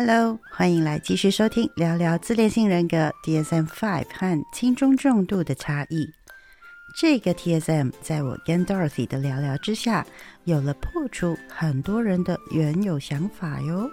Hello，欢迎来继续收听聊聊自恋性人格 DSM Five 和轻中重度的差异。这个 TSM 在我跟 Dorothy 的聊聊之下，有了破除很多人的原有想法哟。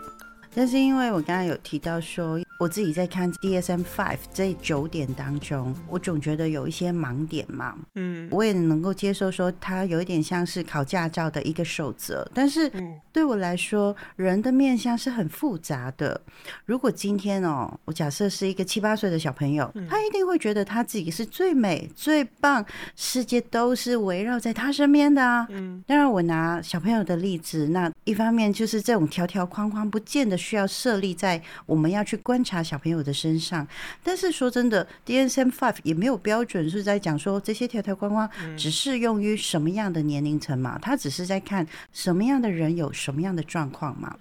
但是因为我刚刚有提到说，我自己在看 DSM Five 这九点当中，我总觉得有一些盲点嘛。嗯，我也能够接受说，它有一点像是考驾照的一个守则，但是嗯对我来说，人的面相是很复杂的。如果今天哦，我假设是一个七八岁的小朋友，他一定会觉得他自己是最美、最棒，世界都是围绕在他身边的啊。嗯，当然，我拿小朋友的例子，那一方面就是这种条条框框，不见得需要设立在我们要去观察小朋友的身上。但是说真的，DSM Five 也没有标准是在讲说这些条条框框只适用于什么样的年龄层嘛，他只是在看什么样的人有什么样的状况嘛。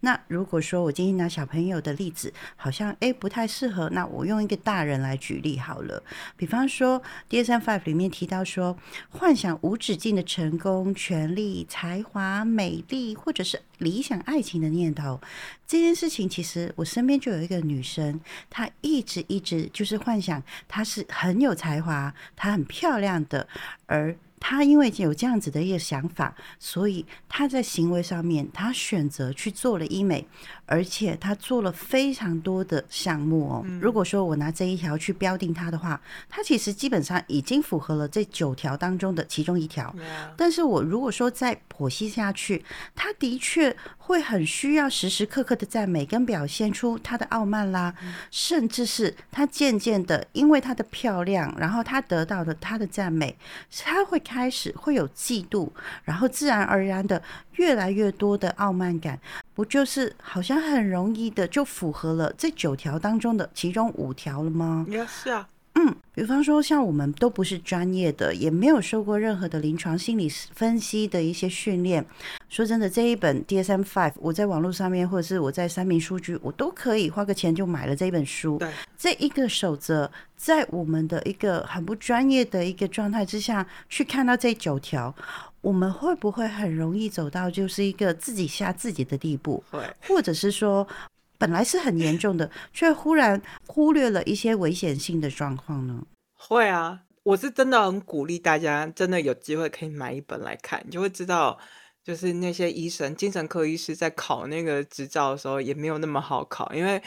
那如果说我今天拿小朋友的例子，好像诶不太适合，那我用一个大人来举例好了。比方说 DSM Five 里面提到说，幻想无止境的成功、权力、才华、美丽，或者是理想爱情的念头，这件事情其实我身边就有一个女生，她一直一直就是幻想她是很有才华，她很漂亮的，而她因为有这样子的一个想法，所以她在行为上面，她选择去做了医美，而且他做了非常多的项目哦。如果说我拿这一条去标定他的话，他其实基本上已经符合了这九条当中的其中一条。但是我如果说再剖析下去，他的确会很需要时时刻刻的赞美，跟表现出他的傲慢啦，甚至是他渐渐的因为他的漂亮，然后他得到了他的赞美，他会开始会有嫉妒，然后自然而然的越来越多的傲慢感，不就是好像很容易的就符合了这九条当中的其中五条了吗？也是啊，比方说，像我们都不是专业的，也没有受过任何的临床心理分析的一些训练。说真的，这一本 DSM Five，我在网络上面或者是我在三明书局，我都可以花个钱就买了这一本书。对，这一个守则，在我们的一个很不专业的一个状态之下去看到这九条，我们会不会很容易走到就是一个自己吓自己的地步？会，或者是说本来是很严重的，却忽然忽略了一些危险性的状况呢？会啊。我是真的很鼓励大家，真的有机会可以买一本来看，你就会知道，就是那些医生、精神科医师在考那个执照的时候也没有那么好考，因为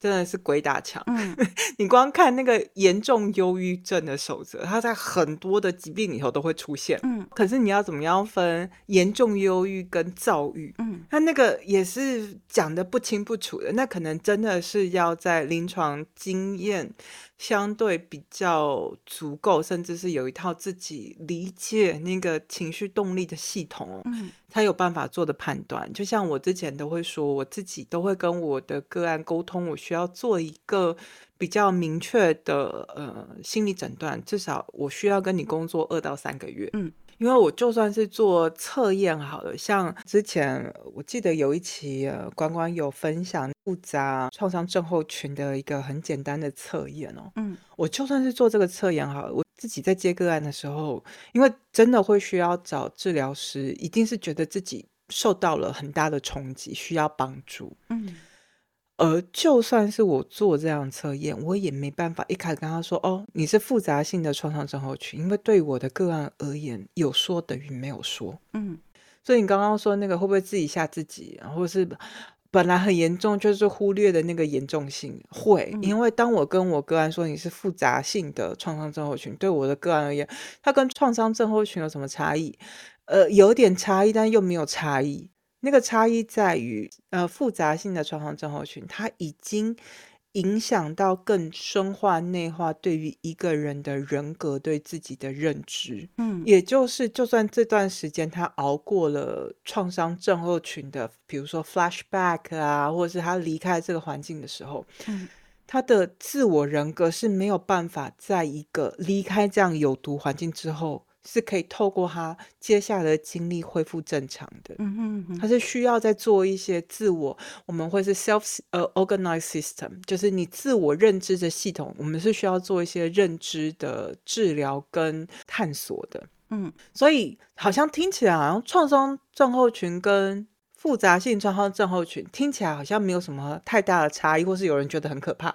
真的是鬼打墙。嗯 你光看那个严重忧郁症的守则，它在很多的疾病里头都会出现。嗯可是你要怎么样分严重忧郁跟躁郁？嗯它那个也是讲的不清不楚的，那可能真的是要在临床经验相对比较足够，甚至是有一套自己理解那个情绪动力的系统哦，嗯才有办法做的判断。就像我之前都会说，我自己都会跟我的个案沟通，我需要做一个比较明确的呃心理诊断，至少我需要跟你工作二到三个月。嗯。因为我就算是做测验好了，像之前我记得有一期呃，关关有分享复杂创伤症候群的一个很简单的测验哦。嗯我就算是做这个测验好了，我自己在接个案的时候，因为真的会需要找治疗师，一定是觉得自己受到了很大的冲击，需要帮助。嗯而就算是我做这样测验，我也没办法一开始跟他说：“哦，你是复杂性的创伤症候群。”因为对我的个案而言，有说等于没有说。嗯所以你刚刚说那个会不会自己吓自己，或者是本来很严重，就是忽略的那个严重性？会，嗯因为当我跟我个案说你是复杂性的创伤症候群，对我的个案而言，它跟创伤症候群有什么差异？呃，有点差异，但又没有差异。那个差异在于，呃，复杂性的创伤症候群，它已经影响到更深化、内化对于一个人的人格对自己的认知。嗯也就是，就算这段时间他熬过了创伤症候群的，比如说 flashback 啊，或者是他离开这个环境的时候，嗯他的自我人格是没有办法在一个离开这样有毒环境之后，是可以透过他接下来的经历恢复正常的。嗯哼哼他是需要在做一些自我，我们会是 self 呃 organized system，就是你自我认知的系统，我们是需要做一些认知的治疗跟探索的。嗯所以好像听起来好像创伤症候群跟复杂性创伤症候群听起来好像没有什么太大的差异，或是有人觉得很可怕，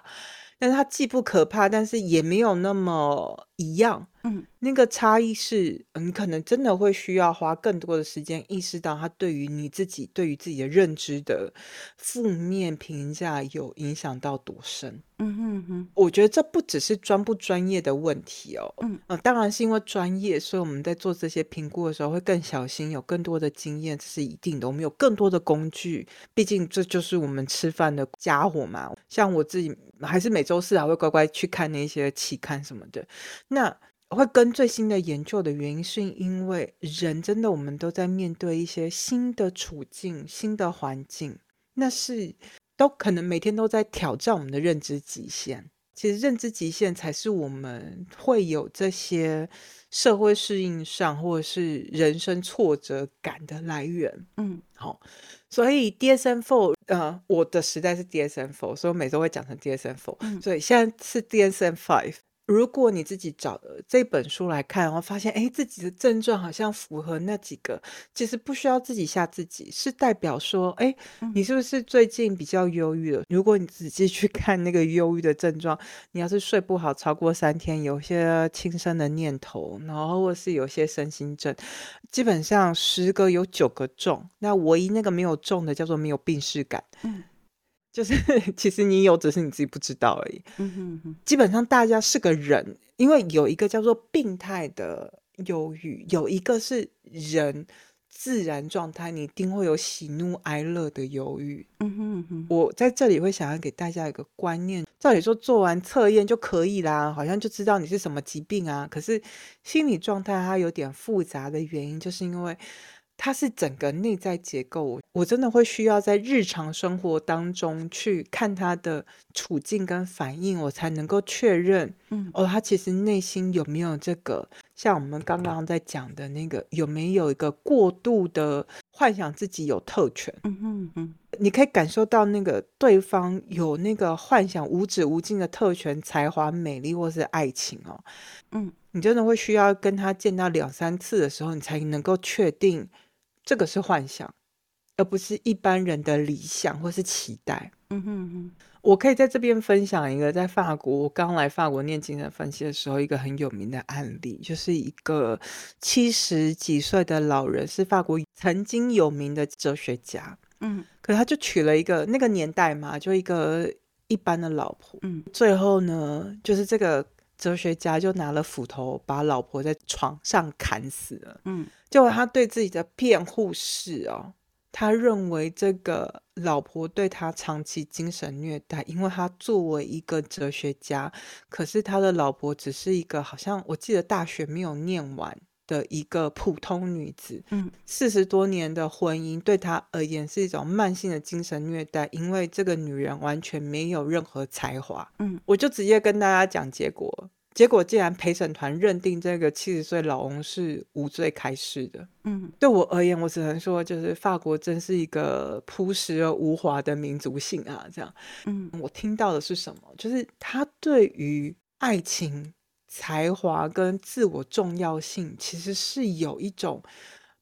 但是它既不可怕，但是也没有那么一样。嗯，那个差异是，你可能真的会需要花更多的时间意识到它对于你自己、对于自己的认知的负面评价有影响到多深。嗯哼哼，我觉得这不只是专不专业的问题哦。嗯呃当然是因为专业，所以我们在做这些评估的时候会更小心，有更多的经验，这是一定的。我们有更多的工具，毕竟这就是我们吃饭的家伙嘛。像我自己还是每周四还会乖乖去看那些期刊什么的。那会跟最新的研究的原因，是因为人真的我们都在面对一些新的处境、新的环境，那是都可能每天都在挑战我们的认知极限。其实认知极限才是我们会有这些社会适应上或者是人生挫折感的来源。嗯好，所以 DSM-4，呃，我的时代是 DSM-4，所以我每周会讲成 DSM-4，、嗯所以现在是 DSM-5。如果你自己找了这本书来看，然后发现哎自己的症状好像符合那几个，其实不需要自己吓自己，是代表说，哎，你是不是最近比较忧郁了？如果你仔细去看那个忧郁的症状，你要是睡不好超过三天，有些轻生的念头，然后或是有些身心症，基本上十个有九个重，那唯一那个没有重的叫做没有病视感，嗯就是 其实你有，只是你自己不知道而已。嗯哼哼，基本上大家是个人，因为有一个叫做病态的忧郁，有一个是人自然状态，你一定会有喜怒哀乐的忧郁。嗯哼哼，我在这里会想要给大家一个观念，照理说做完测验就可以啦，好像就知道你是什么疾病啊。可是心理状态它有点复杂的原因，就是因为它是整个内在结构，我真的会需要在日常生活当中去看他的处境跟反应，我才能够确认，嗯。哦，他其实内心有没有这个，像我们刚刚在讲的那个，有没有一个过度的幻想自己有特权。嗯嗯嗯，你可以感受到那个对方有那个幻想无止无尽的特权、才华、美丽或是爱情哦，嗯你真的会需要跟他见到两三次的时候，你才能够确定这个是幻想，而不是一般人的理想或是期待。嗯哼哼，我可以在这边分享一个在法国，我刚来法国念精神分析的时候，一个很有名的案例，就是一个七十几岁的老人，是法国曾经有名的哲学家，嗯可是他就娶了一个那个年代嘛，就一个一般的老婆。嗯最后呢，就是这个哲学家就拿了斧头把老婆在床上砍死了。嗯结果他对自己的辩护是哦，他认为这个老婆对他长期精神虐待，因为他作为一个哲学家，可是他的老婆只是一个好像我记得大学没有念完的一个普通女子，嗯四十多年的婚姻对她而言是一种慢性的精神虐待，因为这个女人完全没有任何才华。嗯我就直接跟大家讲结果，结果竟然陪审团认定这个七十岁老翁是无罪开释的。嗯对我而言，我只能说，就是法国真是一个朴实而无华的民族性啊！这样，嗯我听到的是什么？就是他对于爱情、才华跟自我重要性，其实是有一种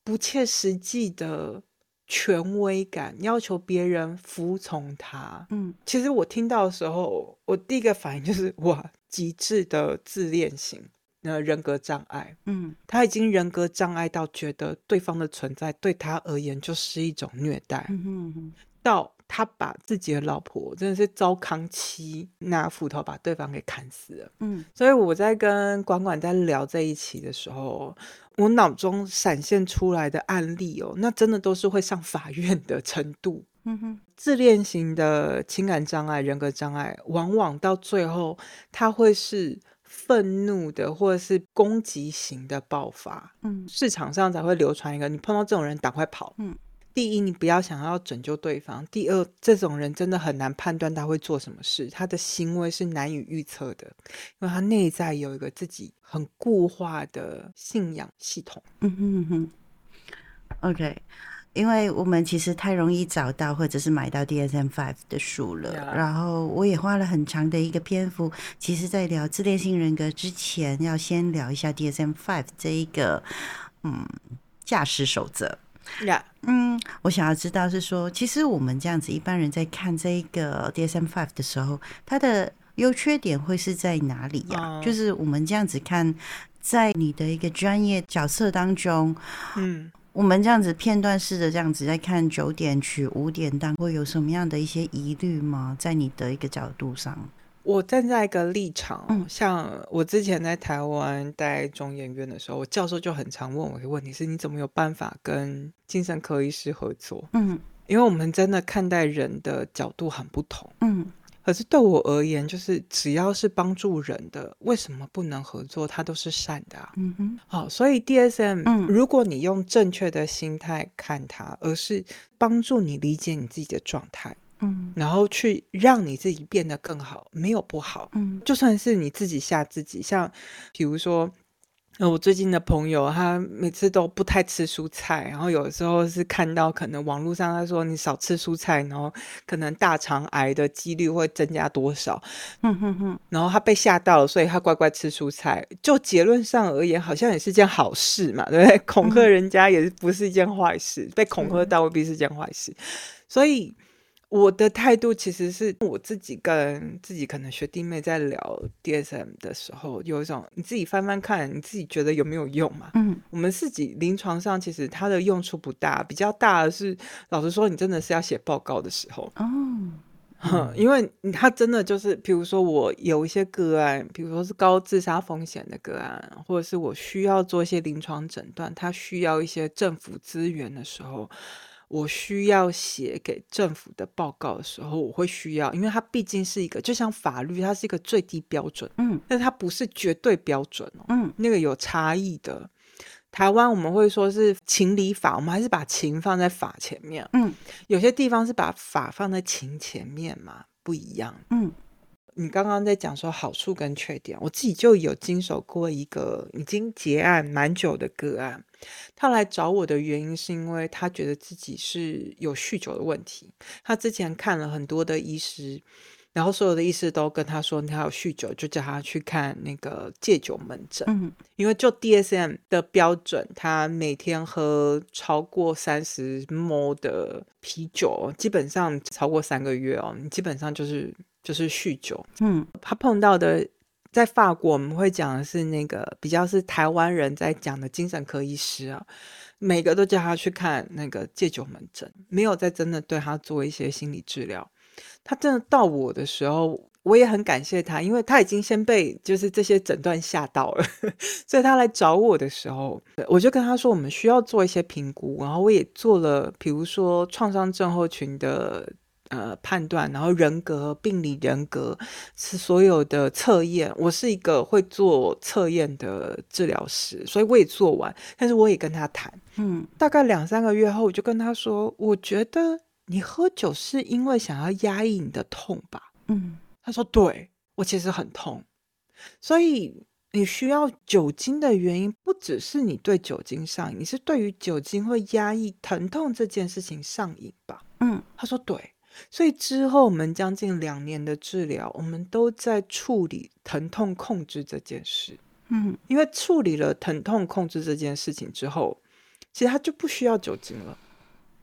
不切实际的权威感，要求别人服从他。嗯其实我听到的时候，我第一个反应就是哇，极致的自恋型，呃，人格障碍。嗯他已经人格障碍到觉得对方的存在对他而言就是一种虐待，嗯哼哼，到他把自己的老婆真的是糟糠妻拿斧头把对方给砍死了。嗯所以我在跟管管在聊这一期的时候，我脑中闪现出来的案例哦，那真的都是会上法院的程度。嗯哼，自恋型的情感障碍、人格障碍，往往到最后，他会是愤怒的，或者是攻击型的爆发。嗯市场上才会流传一个，你碰到这种人赶快跑。嗯，第一，你不要想要拯救对方；第二，这种人真的很难判断他会做什么事，他的行为是难以预测的，因为他内在有一个自己很固化的信仰系统。嗯哼哼，OK。因为我们其实太容易找到或者是买到 DSM Five 的书了 Yeah. 然后我也花了很长的一个篇幅，其实在聊自恋性人格之前，要先聊一下 DSM Five 这一个嗯驾驶守则。呀，嗯，我想要知道是说，其实我们这样子一般人在看这一个 DSM Five 的时候，它的优缺点会是在哪里呀、哦就是我们这样子看，在你的一个专业角色当中，嗯。我们这样子片段式的这样子在看九点取五点档，会有什么样的一些疑虑吗？在你的一个角度上，我站在一个立场，嗯像我之前在台湾待中研院的时候，我教授就很常问我一个问题是：你怎么有办法跟精神科医师合作？嗯因为我们真的看待人的角度很不同。嗯可是对我而言，就是只要是帮助人的，为什么不能合作？它都是善的啊。嗯哼，好，所以 DSM，、嗯如果你用正确的心态看它，而是帮助你理解你自己的状态，嗯然后去让你自己变得更好，没有不好。嗯就算是你自己吓自己，像比如说，呃，我最近的朋友，他每次都不太吃蔬菜，然后有时候是看到可能网络上他说你少吃蔬菜，然后可能大肠癌的几率会增加多少，嗯哼哼，然后他被吓到了，所以他乖乖吃蔬菜。就结论上而言，好像也是件好事嘛，对不对？恐吓人家也不是一件坏事，被恐吓到未必是件坏事。所以我的态度其实是我自己跟自己可能学弟妹在聊 DSM 的时候，有一种你自己翻翻看，你自己觉得有没有用嘛？嗯我们自己临床上其实它的用处不大，比较大的是，老实说，你真的是要写报告的时候。哦，哼，因为你他真的就是，比如说我有一些个案，比如说是高自杀风险的个案，或者是我需要做一些临床诊断，他需要一些政府资源的时候，我需要写给政府的报告的时候，我会需要，因为它毕竟是一个，就像法律，它是一个最低标准，嗯但它不是绝对标准哦，嗯那个有差异的。台湾我们会说是情理法，我们还是把情放在法前面。嗯有些地方是把法放在情前面嘛，不一样。嗯你刚刚在讲说好处跟缺点，我自己就有经手过一个已经结案蛮久的个案，他来找我的原因是因为他觉得自己是有酗酒的问题，他之前看了很多的医师。然后所有的医师都跟他说他有酗酒，就叫他去看那个戒酒门诊。嗯因为就 DSM 的标准，他每天喝超过三十 ml 的啤酒，基本上超过三个月哦，你基本上就是就是酗酒。嗯他碰到的，在法国我们会讲的是那个比较是台湾人在讲的精神科医师啊，每个都叫他去看那个戒酒门诊，没有在真的对他做一些心理治疗。他真的到我的时候，我也很感谢他，因为他已经先被就是这些诊断吓到了，所以他来找我的时候，我就跟他说我们需要做一些评估，然后我也做了，比如说创伤症候群的。呃，判断，然后人格、病理人格是所有的测验。我是一个会做测验的治疗师，所以我也做完，但是我也跟他谈。嗯大概两三个月后，我就跟他说：“我觉得你喝酒是因为想要压抑你的痛吧？”嗯他说：“对，我其实很痛，所以你需要酒精的原因不只是你对酒精上瘾，你是对于酒精会压抑疼痛这件事情上瘾吧？”嗯他说：“对。”所以之后我们将近两年的治疗，我们都在处理疼痛控制这件事。嗯因为处理了疼痛控制这件事情之后，其实他就不需要酒精了。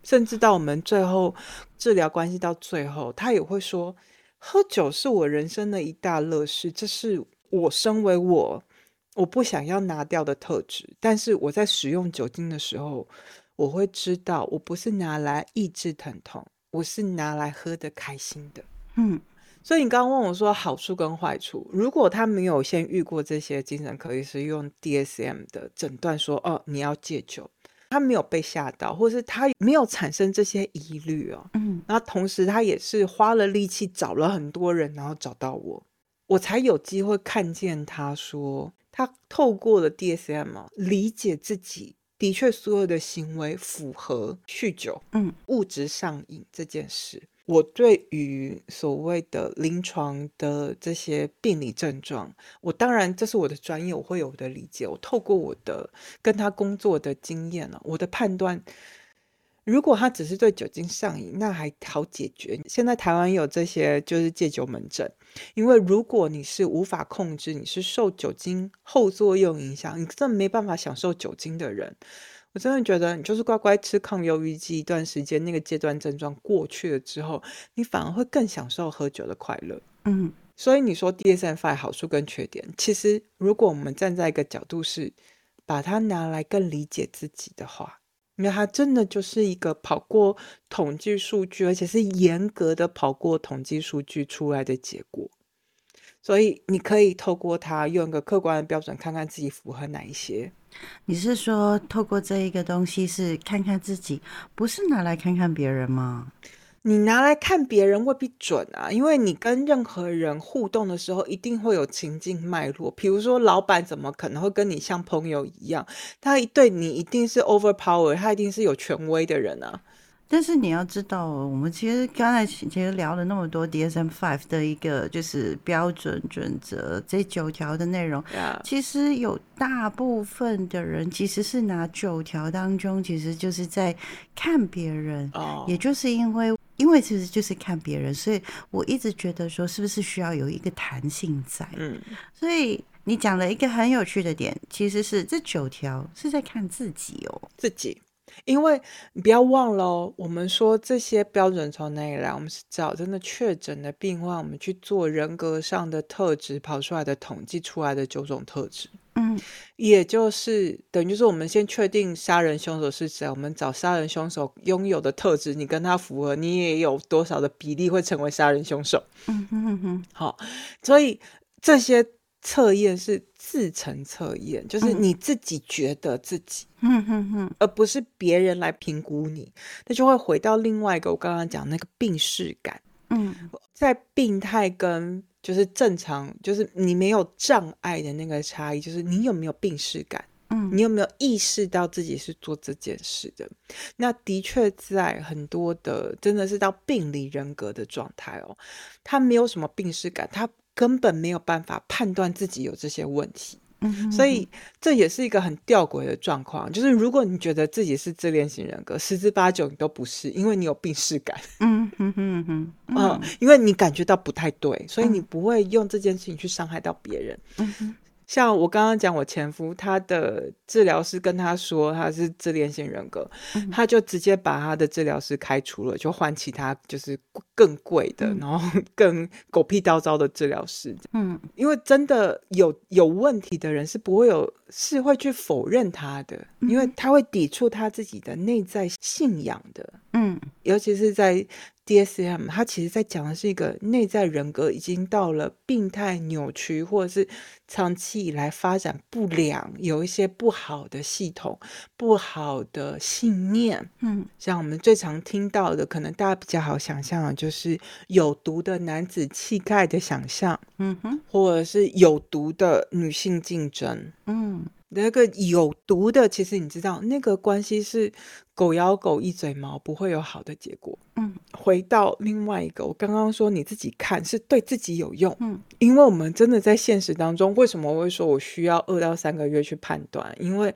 甚至到我们最后治疗关系到最后，他也会说，喝酒是我人生的一大乐事，这是我身为我我不想要拿掉的特质。但是我在使用酒精的时候，我会知道我不是拿来抑制疼痛，我是拿来喝的开心的。嗯所以你刚刚问我说好处跟坏处，如果他没有先遇过这些精神科医师用 DSM 的诊断说哦你要戒酒，他没有被吓到，或是他没有产生这些疑虑哦，嗯然后同时他也是花了力气找了很多人，然后找到我，我才有机会看见他说他透过了 DSM 哦理解自己。的确，所有的行为符合酗酒、嗯物质上瘾这件事。我对于所谓的临床的这些病理症状，我当然这是我的专业，我会有我的理解。我透过我的跟他工作的经验呢、我的判断，如果他只是对酒精上瘾，那还好解决。现在台湾有这些就是戒酒门诊，因为如果你是无法控制，你是受酒精后作用影响，你真的没办法享受酒精的人，我真的觉得你就是乖乖吃抗忧郁剂一段时间，那个阶段症状过去了之后，你反而会更享受喝酒的快乐。嗯所以你说 DSM-5 好处跟缺点，其实如果我们站在一个角度是把它拿来更理解自己的话，那它真的就是一个跑过统计数据，而且是严格的跑过统计数据出来的结果。所以你可以透过它用一个客观的标准，看看自己符合哪一些。你是说透过这一个东西是看看自己，不是拿来看看别人吗？你拿来看别人未必准啊，因为你跟任何人互动的时候，一定会有情境脉络。比如说，老板怎么可能会跟你像朋友一样？他对你一定是 overpower，他一定是有权威的人啊。但是你要知道哦，我们其实刚才其实聊了那么多 DSM Five 的一个就是标准准则这九条的内容，呀，其实有大部分的人其实是拿九条当中，其实就是在看别人，哦，也就是因为因为其实就是看别人，所以我一直觉得说是不是需要有一个弹性在，嗯，所以你讲了一个很有趣的点，其实是这九条是在看自己哦，自己。因为你不要忘了哦，我们说这些标准从哪里来？我们是找真的确诊的病患，我们去做人格上的特质跑出来的统计出来的九种特质。嗯。也就是等于就是我们先确定杀人凶手是谁，我们找杀人凶手拥有的特质，你跟他符合，你也有多少的比例会成为杀人凶手。嗯哼哼哼，好，所以这些测验是自成测验，就是嗯。你自己觉得自己，嗯哼哼，而不是别人来评估你，那就会回到另外一个我刚刚讲那个病视感。嗯。在病态跟就是正常，就是你没有障碍的那个差异，就是你有没有病视感，嗯你有没有意识到自己是做这件事的？那的确在很多的真的是到病理人格的状态哦，他没有什么病视感，他根本没有办法判断自己有这些问题。嗯，所以这也是一个很吊诡的状况，就是如果你觉得自己是自恋型人格，十之八九你都不是，因为你有病视感。嗯因为你感觉到不太对，所以你不会用这件事情去伤害到别人。像我刚刚讲，我前夫他的治疗师跟他说他是自恋性人格，嗯他就直接把他的治疗师开除了，就换其他就是更贵的，嗯然后 更狗屁叨叨的治疗师。嗯因为真的有有问题的人是不会有是会去否认他的，因为他会抵触他自己的内在信仰的。嗯尤其是在 DSM，它其实在讲的是一个内在人格已经到了病态扭曲，或者是长期以来发展不良，有一些不好的系统、不好的信念。嗯像我们最常听到的，可能大家比较好想象的，就是有毒的男子气概的想象，嗯哼或者是有毒的女性竞争。嗯那个有毒的，其实你知道，那个关系是狗咬狗一嘴毛，不会有好的结果。嗯回到另外一个，我刚刚说你自己看是对自己有用，嗯因为我们真的在现实当中，为什么我会说我需要二到三个月去判断？因为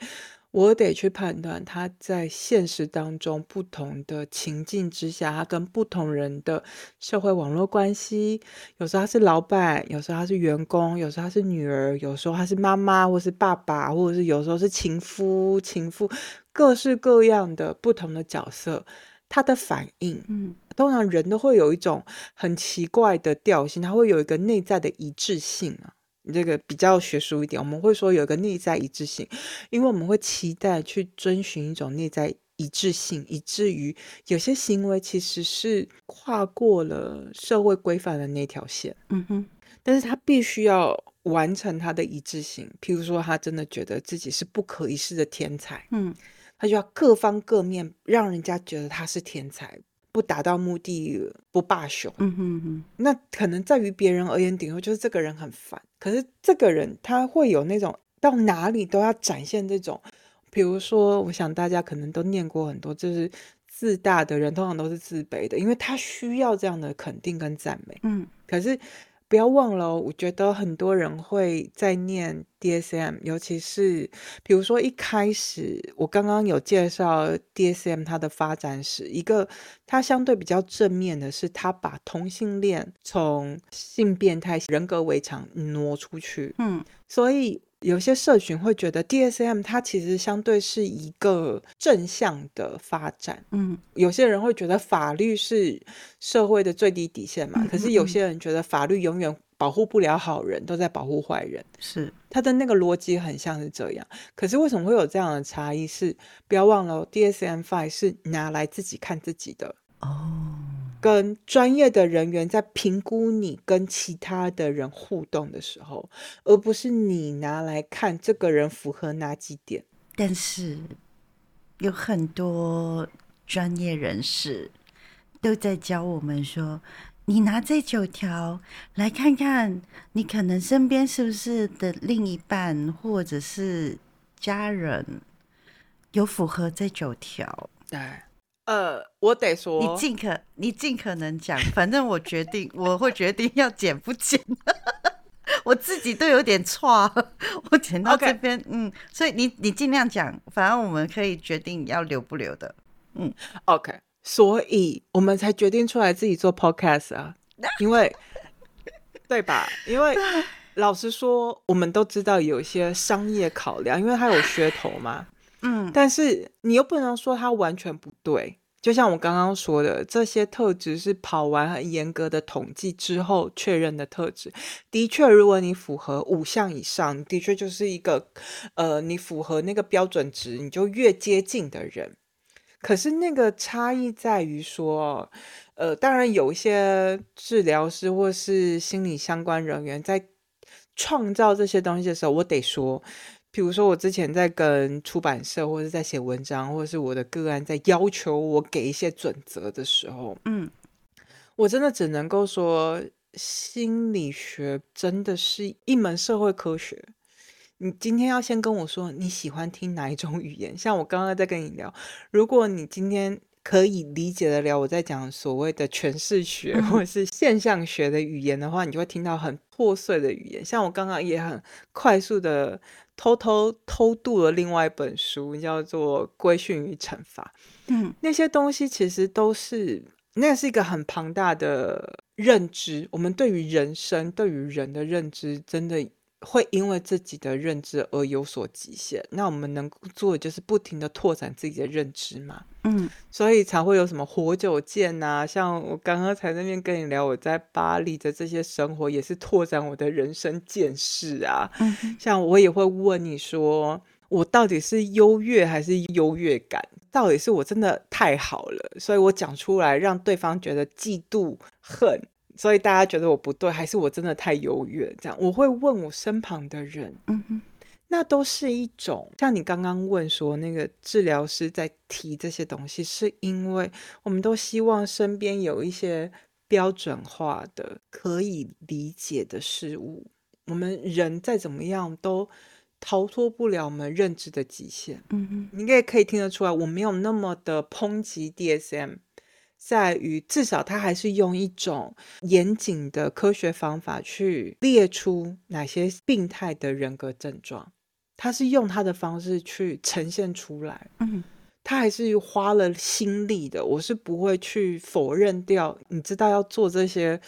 我得去判断他在现实当中不同的情境之下，他跟不同人的社会网络关系，有时候他是老板，有时候他是员工，有时候他是女儿，有时候他是妈妈，或是爸爸，或者是有时候是情夫、情妇，各式各样的不同的角色，他的反应。嗯通常人都会有一种很奇怪的调性，他会有一个内在的一致性啊。这个比较学术一点，我们会说有一个内在一致性，因为我们会期待去遵循一种内在一致性，以至于有些行为其实是跨过了社会规范的那条线，嗯哼。但是他必须要完成他的一致性。譬如说，他真的觉得自己是不可一世的天才，嗯。他就要各方各面让人家觉得他是天才，不达到目的不罢休。嗯哼哼那可能在于别人而言，顶多就是这个人很烦。可是这个人他会有那种到哪里都要展现这种，比如说，我想大家可能都念过很多，就是自大的人通常都是自卑的，因为他需要这样的肯定跟赞美。嗯可是不要忘了哦，我觉得很多人会在念 DSM，尤其是比如说一开始我刚刚有介绍 DSM 它的发展史，一个它相对比较正面的是，它把同性恋从性变态、人格围场挪出去，嗯。所以有些社群会觉得 DSM 它其实相对是一个正向的发展。嗯，有些人会觉得法律是社会的最低底线嘛，嗯可是有些人觉得法律永远保护不了好人，都在保护坏人。是，他的那个逻辑很像是这样，可是为什么会有这样的差异？是不要忘了，DSM Five 是拿来自己看自己的，哦，跟专业的人员在评估你跟其他的人互动的时候，而不是你拿来看这个人符合哪几点。但是有很多专业人士都在教我们说，你拿这九条来看看，你可能身边是不是的另一半或者是家人有符合这九条。对，呃，我得说，你尽可你尽可能讲，反正我决定，我会决定要剪不剪。我自己都有点错，我剪到这边嗯，所以你你尽量讲，反正我们可以决定要留不留的。嗯 OK，所以我们才决定出来自己做 Podcast 啊，因为对吧？因为老实说，我们都知道有一些商业考量，因为它有噱头嘛。嗯，但是你又不能说它完全不对。就像我刚刚说的，这些特质是跑完很严格的统计之后确认的特质。的确，如果你符合五项以上，的确就是一个呃，你符合那个标准值，你就越接近的人。可是那个差异在于说，呃，当然有一些治疗师或是心理相关人员在创造这些东西的时候，我得说，比如说我之前在跟出版社或者在写文章，或者是我的个案在要求我给一些准则的时候，嗯，我真的只能够说，心理学真的是一门社会科学。你今天要先跟我说你喜欢听哪一种语言，像我刚刚在跟你聊，如果你今天可以理解得了我在讲所谓的诠释学嗯或者是现象学的语言的话，你就会听到很破碎的语言。像我刚刚也很快速的偷偷偷渡了另外一本书，叫做《规训与惩罚》。嗯，那些东西其实都是，那是一个很庞大的认知。我们对于人生、对于人的认知，真的会因为自己的认知而有所极限。那我们能做的就是不停的拓展自己的认知嘛。嗯，所以才会有什么活久见呐、像我刚刚才那边跟你聊我在巴黎的这些生活，也是拓展我的人生见识啊。嗯像我也会问你说，我到底是优越还是优越感？到底是我真的太好了，所以我讲出来让对方觉得嫉妒、恨，所以大家觉得我不对，还是我真的太优越？这样我会问我身旁的人，嗯哼，那都是一种像你刚刚问说，那个治疗师在提这些东西，是因为我们都希望身边有一些标准化的、可以理解的事物。我们人再怎么样都逃脱不了我们认知的极限。嗯哼，你也可以听得出来，我没有那么的抨击 DSM，在于至少他还是用一种严谨的科学方法去列出哪些病态的人格症状，他是用他的方式去呈现出来。嗯他还是花了心力的，我是不会去否认掉。你知道要做这些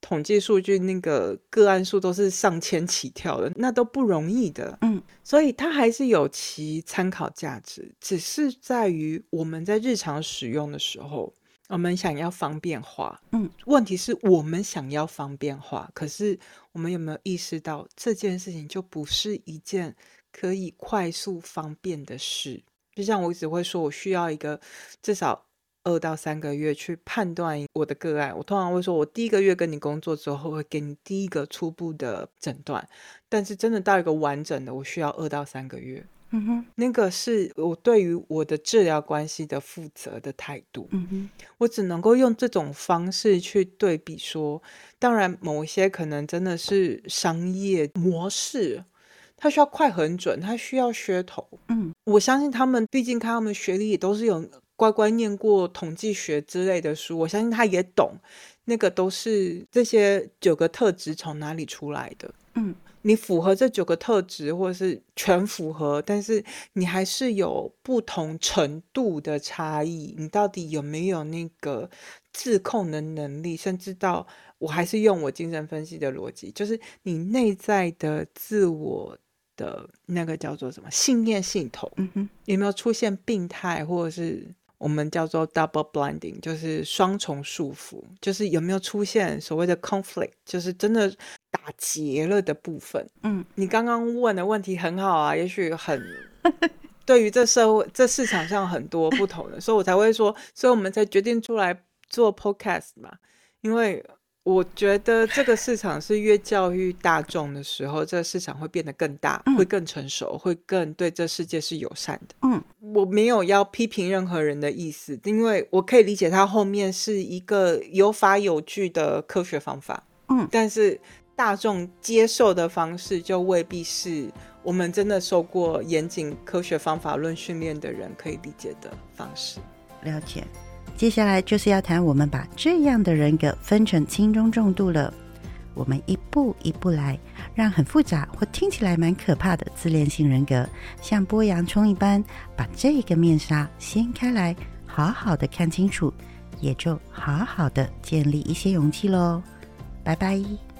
统计数据，那个个案数都是上千起跳的，那都不容易的。嗯，所以它还是有其参考价值，只是在于我们在日常使用的时候，我们想要方便化。嗯，问题是我们想要方便化，可是我们有没有意识到这件事情就不是一件可以快速方便的事？就像我一直会说，我需要一个至少二到三个月去判断我的个案。我通常会说，我第一个月跟你工作之后，会给你第一个初步的诊断，但是真的到一个完整的，我需要二到三个月。嗯哼，那个是我对于我的治疗关系的负责的态度。嗯哼，我只能够用这种方式去对比说，当然某一些可能真的是商业模式，他需要快很准，他需要噱头。嗯我相信他们，毕竟看他们学历也都是有乖乖念过统计学之类的书，我相信他也懂，那个都是这些九个特质从哪里出来的。嗯你符合这九个特质，或者是全符合，但是你还是有不同程度的差异。你到底有没有那个自控的能力？甚至到我还是用我精神分析的逻辑，就是你内在的自我的那个叫做什么信念系统，嗯哼，有没有出现病态，或者是我们叫做 double blinding，就是双重束缚，就是有没有出现所谓的 conflict，就是真的打结了的部分。嗯，你刚刚问的问题很好啊，也许很对于这社会、这市场上很多不同的，所以我才会说，所以我们才决定出来做 podcast 嘛，因为。我觉得这个市场是越教育大众的时候，这个市场会变得更大，会更成熟，会更对这世界是友善的。嗯，我没有要批评任何人的意思，因为我可以理解它后面是一个有法有据的科学方法。嗯，但是大众接受的方式就未必是我们真的受过严谨科学方法论训练的人可以理解的方式。了解。接下来就是要谈我们把这样的人格分成轻中重度了。我们一步一步来，让很复杂或听起来蛮可怕的自恋性人格，像剥洋葱一般，把这个面纱掀开来，好好的看清楚，也就好好的建立一些勇气喽。拜拜。